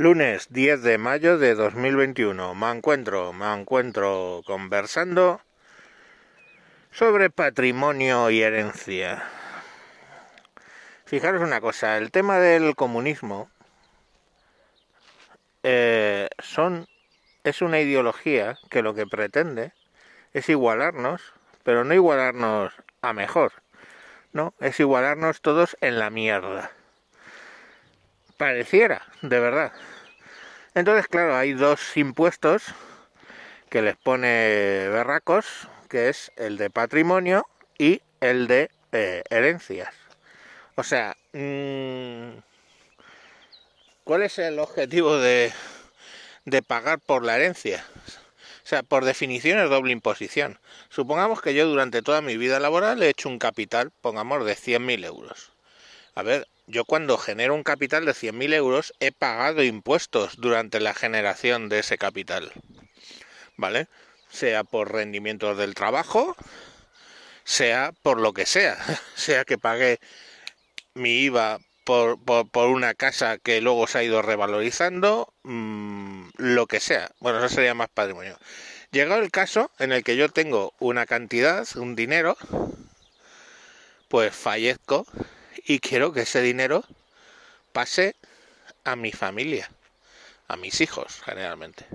Lunes 10 de mayo de 2021. Me encuentro, me encuentro conversando sobre patrimonio y herencia. Fijaros una cosa, el tema del comunismo eh, son es una ideología que lo que pretende es igualarnos, pero no igualarnos a mejor, no, es igualarnos todos en la mierda. Pareciera, de verdad. Entonces, claro, hay dos impuestos que les pone berracos, que es el de patrimonio y el de eh, herencias. O sea, mmm, ¿cuál es el objetivo de, de pagar por la herencia? O sea, por definición es doble imposición. Supongamos que yo durante toda mi vida laboral he hecho un capital, pongamos, de 100.000 euros. A ver, yo cuando genero un capital de 100.000 euros he pagado impuestos durante la generación de ese capital. ¿Vale? Sea por rendimientos del trabajo, sea por lo que sea. Sea que pagué mi IVA por, por, una casa que luego se ha ido revalorizando, mmm, lo que sea. Bueno, eso sería más patrimonio. Llegado el caso en el que yo tengo una cantidad, un dinero, pues fallezco y quiero que ese dinero pase a mi familia, a mis hijos generalmente.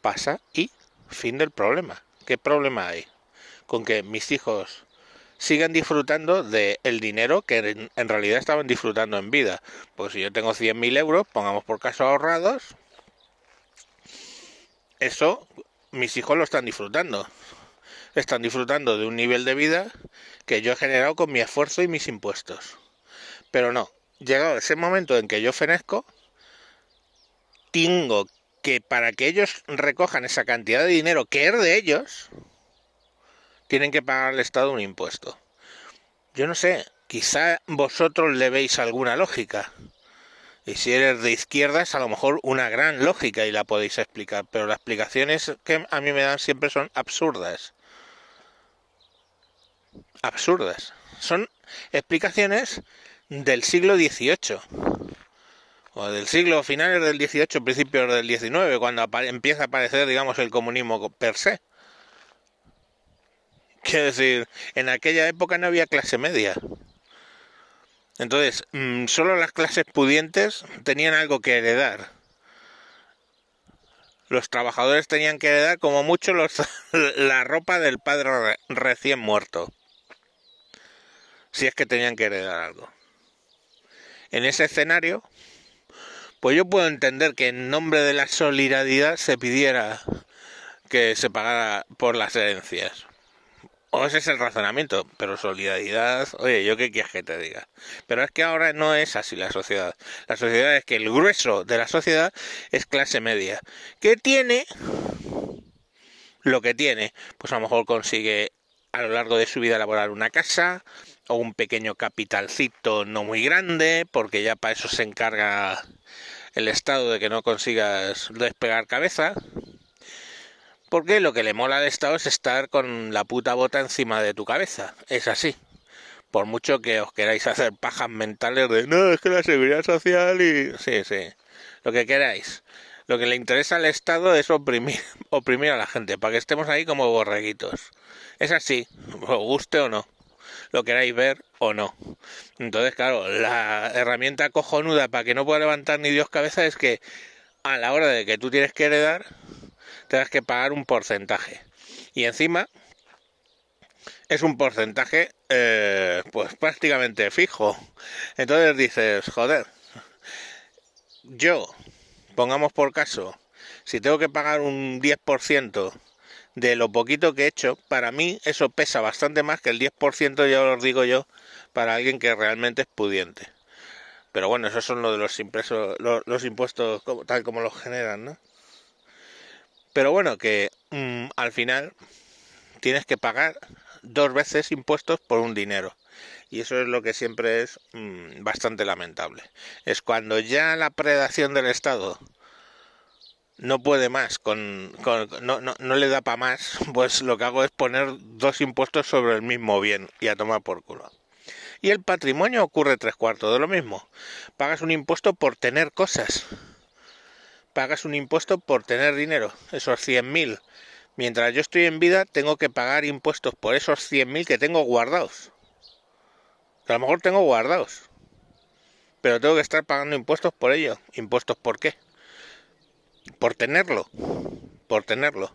Pasa y fin del problema. ¿Qué problema hay? Con que mis hijos sigan disfrutando del el dinero que en, realidad estaban disfrutando en vida. Pues si yo tengo 100.000 euros, pongamos por caso ahorrados, eso mis hijos lo están disfrutando están disfrutando de un nivel de vida que yo he generado con mi esfuerzo y mis impuestos. Pero no, llegado ese momento en que yo fenezco, tengo que para que ellos recojan esa cantidad de dinero que es de ellos, tienen que pagar al Estado un impuesto. Yo no sé, quizá vosotros le veis alguna lógica. Y si eres de izquierdas, a lo mejor una gran lógica y la podéis explicar, pero las explicaciones que a mí me dan siempre son absurdas absurdas. Son explicaciones del siglo XVIII o del siglo finales del XVIII, principios del XIX, cuando empieza a aparecer, digamos, el comunismo per se. Quiero decir, en aquella época no había clase media. Entonces, mm, solo las clases pudientes tenían algo que heredar. Los trabajadores tenían que heredar como mucho los, la ropa del padre recién muerto si es que tenían que heredar algo. En ese escenario, pues yo puedo entender que en nombre de la solidaridad se pidiera que se pagara por las herencias. O ese es el razonamiento, pero solidaridad, oye, yo qué quieres que te diga. Pero es que ahora no es así la sociedad. La sociedad es que el grueso de la sociedad es clase media, que tiene lo que tiene. Pues a lo mejor consigue a lo largo de su vida laboral una casa, o un pequeño capitalcito no muy grande, porque ya para eso se encarga el Estado de que no consigas despegar cabeza. Porque lo que le mola al Estado es estar con la puta bota encima de tu cabeza. Es así. Por mucho que os queráis hacer pajas mentales de no, es que la seguridad social y. Sí, sí. Lo que queráis. Lo que le interesa al Estado es oprimir, oprimir a la gente, para que estemos ahí como borreguitos. Es así, os guste o no lo queráis ver o no. Entonces, claro, la herramienta cojonuda para que no pueda levantar ni Dios cabeza es que a la hora de que tú tienes que heredar, tengas que pagar un porcentaje. Y encima es un porcentaje eh, pues prácticamente fijo. Entonces dices, joder, yo, pongamos por caso, si tengo que pagar un 10% de lo poquito que he hecho, para mí eso pesa bastante más que el 10%, ya os digo yo, para alguien que realmente es pudiente. Pero bueno, esos son lo de los, impresos, los, impuestos tal como los generan, ¿no? Pero bueno, que mm, al final tienes que pagar dos veces impuestos por un dinero. Y eso es lo que siempre es mm, bastante lamentable. Es cuando ya la predación del Estado no puede más, con, no, no, no, le da para más, pues lo que hago es poner dos impuestos sobre el mismo bien y a tomar por culo. Y el patrimonio ocurre tres cuartos de lo mismo. Pagas un impuesto por tener cosas. Pagas un impuesto por tener dinero, esos 100.000. Mientras yo estoy en vida, tengo que pagar impuestos por esos 100.000 que tengo guardados. a lo mejor tengo guardados. Pero tengo que estar pagando impuestos por ello. ¿Impuestos por qué? Por tenerlo por tenerlo.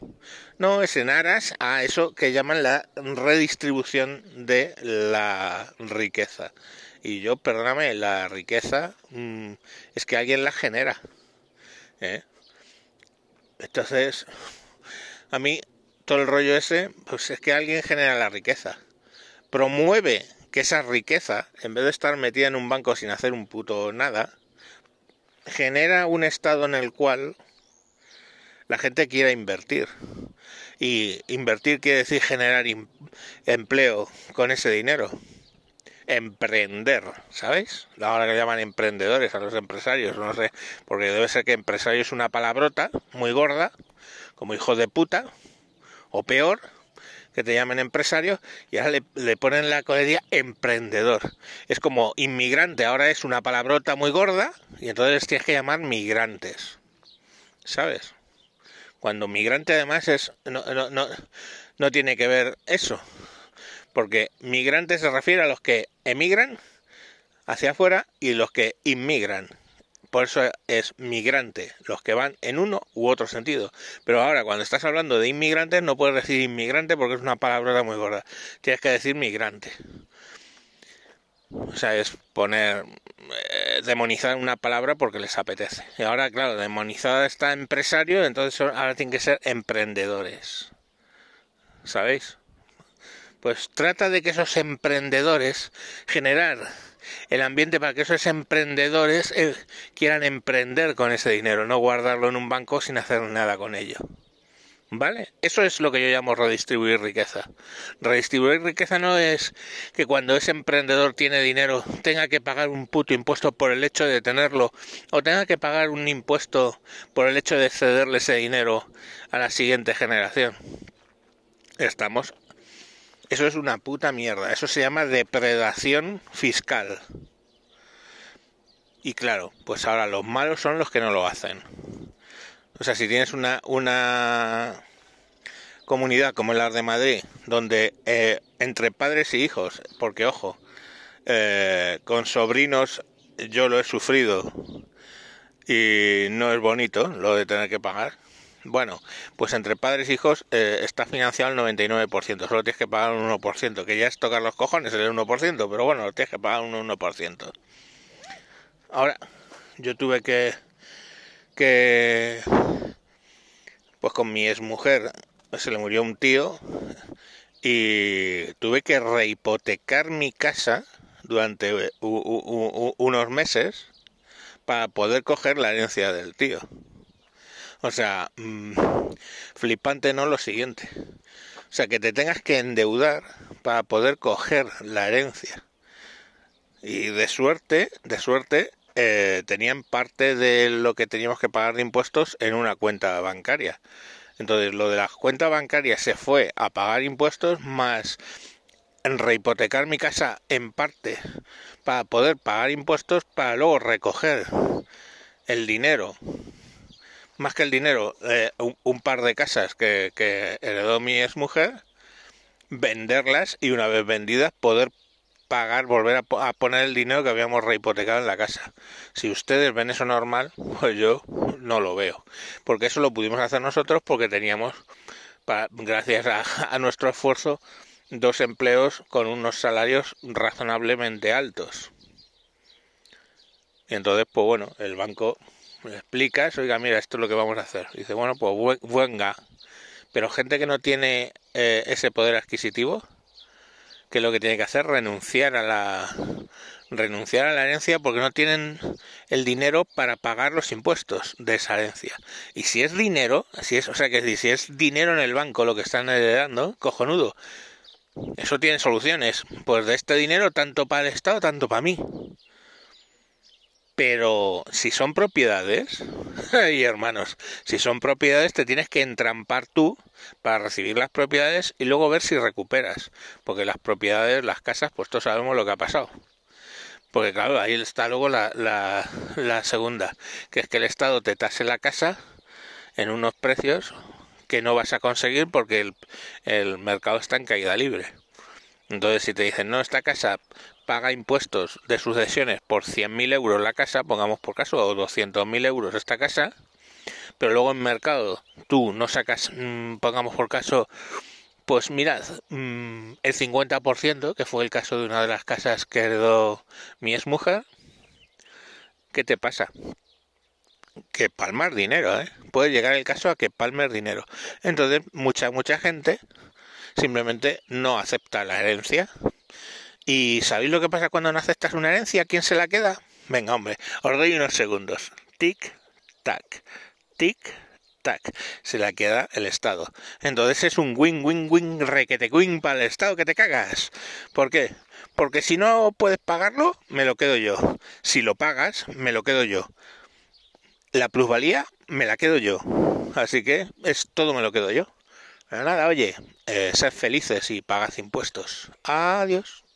No es en aras a eso que llaman la redistribución de la riqueza. Y yo, perdóname, la riqueza mm, es que alguien la genera. ¿eh? Entonces, a mí todo el rollo ese, pues es que alguien genera la riqueza. Promueve que esa riqueza, en vez de estar metida en un banco sin hacer un puto nada, genera un estado en el cual la gente quiera invertir. Y invertir quiere decir generar empleo con ese dinero. Emprender, ¿sabéis? Ahora que llaman emprendedores a los empresarios, no sé, porque debe ser que empresario es una palabrota muy gorda, como hijo de puta, o peor, que te llamen empresario y ahora le, ponen la comedia emprendedor. Es como inmigrante, ahora es una palabrota muy gorda y entonces tienes que llamar migrantes. ¿Sabes? Cuando migrante además es no, no, no, no tiene que ver eso. Porque migrante se refiere a los que emigran hacia afuera y los que inmigran. Por eso es migrante, los que van en uno u otro sentido. Pero ahora, cuando estás hablando de inmigrantes, no puedes decir inmigrante porque es una palabra muy gorda. Tienes que decir migrante. O sea, es poner, eh, demonizar una palabra porque les apetece. Y ahora, claro, demonizada está empresario, entonces ahora tienen que ser emprendedores. ¿Sabéis? Pues trata de que esos emprendedores generar el ambiente para que esos emprendedores eh, quieran emprender con ese dinero, no guardarlo en un banco sin hacer nada con ello. ¿Vale? Eso es lo que yo llamo redistribuir riqueza. Redistribuir riqueza no es que cuando ese emprendedor tiene dinero tenga que pagar un puto impuesto por el hecho de tenerlo o tenga que pagar un impuesto por el hecho de cederle ese dinero a la siguiente generación. Estamos... Eso es una puta mierda. Eso se llama depredación fiscal. Y claro, pues ahora los malos son los que no lo hacen. O sea, si tienes una, una comunidad como la de Madrid, donde eh, entre padres y hijos, porque ojo, eh, con sobrinos yo lo he sufrido y no es bonito lo de tener que pagar. Bueno, pues entre padres e hijos eh, está financiado el 99%, solo tienes que pagar un 1%, que ya es tocar los cojones el 1%, pero bueno, tienes que pagar un 1%. Ahora, yo tuve que que pues con mi exmujer se le murió un tío y tuve que rehipotecar mi casa durante unos meses para poder coger la herencia del tío. O sea, mm, flipante no lo siguiente. O sea, que te tengas que endeudar para poder coger la herencia. Y de suerte, de suerte, eh, tenían parte de lo que teníamos que pagar de impuestos en una cuenta bancaria. Entonces lo de la cuenta bancaria se fue a pagar impuestos más rehipotecar mi casa en parte para poder pagar impuestos para luego recoger el dinero más que el dinero eh, un, par de casas que, que heredó mi exmujer venderlas y una vez vendidas poder pagar, volver a, poner el dinero que habíamos rehipotecado en la casa. Si ustedes ven eso normal, pues yo no lo veo. Porque eso lo pudimos hacer nosotros porque teníamos, gracias a, nuestro esfuerzo, dos empleos con unos salarios razonablemente altos. Y entonces, pues bueno, el banco me explica, oiga, mira, esto es lo que vamos a hacer. dice, bueno, pues venga. Pero gente que no tiene eh, ese poder adquisitivo, que lo que tiene que hacer es renunciar a la renunciar a la herencia porque no tienen el dinero para pagar los impuestos de esa herencia. Y si es dinero, si es, o sea que si es dinero en el banco lo que están heredando, cojonudo. Eso tiene soluciones. Pues de este dinero tanto para el Estado, tanto para mí. Pero si son propiedades, y hermanos, si son propiedades te tienes que entrampar tú para recibir las propiedades y luego ver si recuperas. Porque las propiedades, las casas, pues todos sabemos lo que ha pasado. Porque claro, ahí está luego la, la, la segunda, que es que el Estado te tase la casa en unos precios que no vas a conseguir porque el, el mercado está en caída libre. Entonces, si te dicen, no, esta casa paga impuestos de sucesiones por 100.000 euros la casa, pongamos por caso, o 200.000 euros esta casa, pero luego en mercado tú no sacas, mm, pongamos por caso, pues mirad, mm, el 50%, que fue el caso de una de las casas que heredó mi exmujer, ¿qué te pasa? Que palmar dinero, ¿eh? Puede llegar el caso a que palmer dinero. Entonces, mucha, mucha gente simplemente no acepta la herencia. ¿Y sabéis lo que pasa cuando no aceptas una herencia? ¿Quién se la queda? Venga, hombre, os doy unos segundos. Tic, tac, tic, tac, se la queda el Estado. Entonces es un win, win, win, requete win para el Estado que te cagas. ¿Por qué? Porque si no puedes pagarlo, me lo quedo yo. Si lo pagas, me lo quedo yo. La plusvalía, me la quedo yo. Así que es todo me lo quedo yo. Pero nada, oye, eh, sed felices y pagad impuestos. Adiós.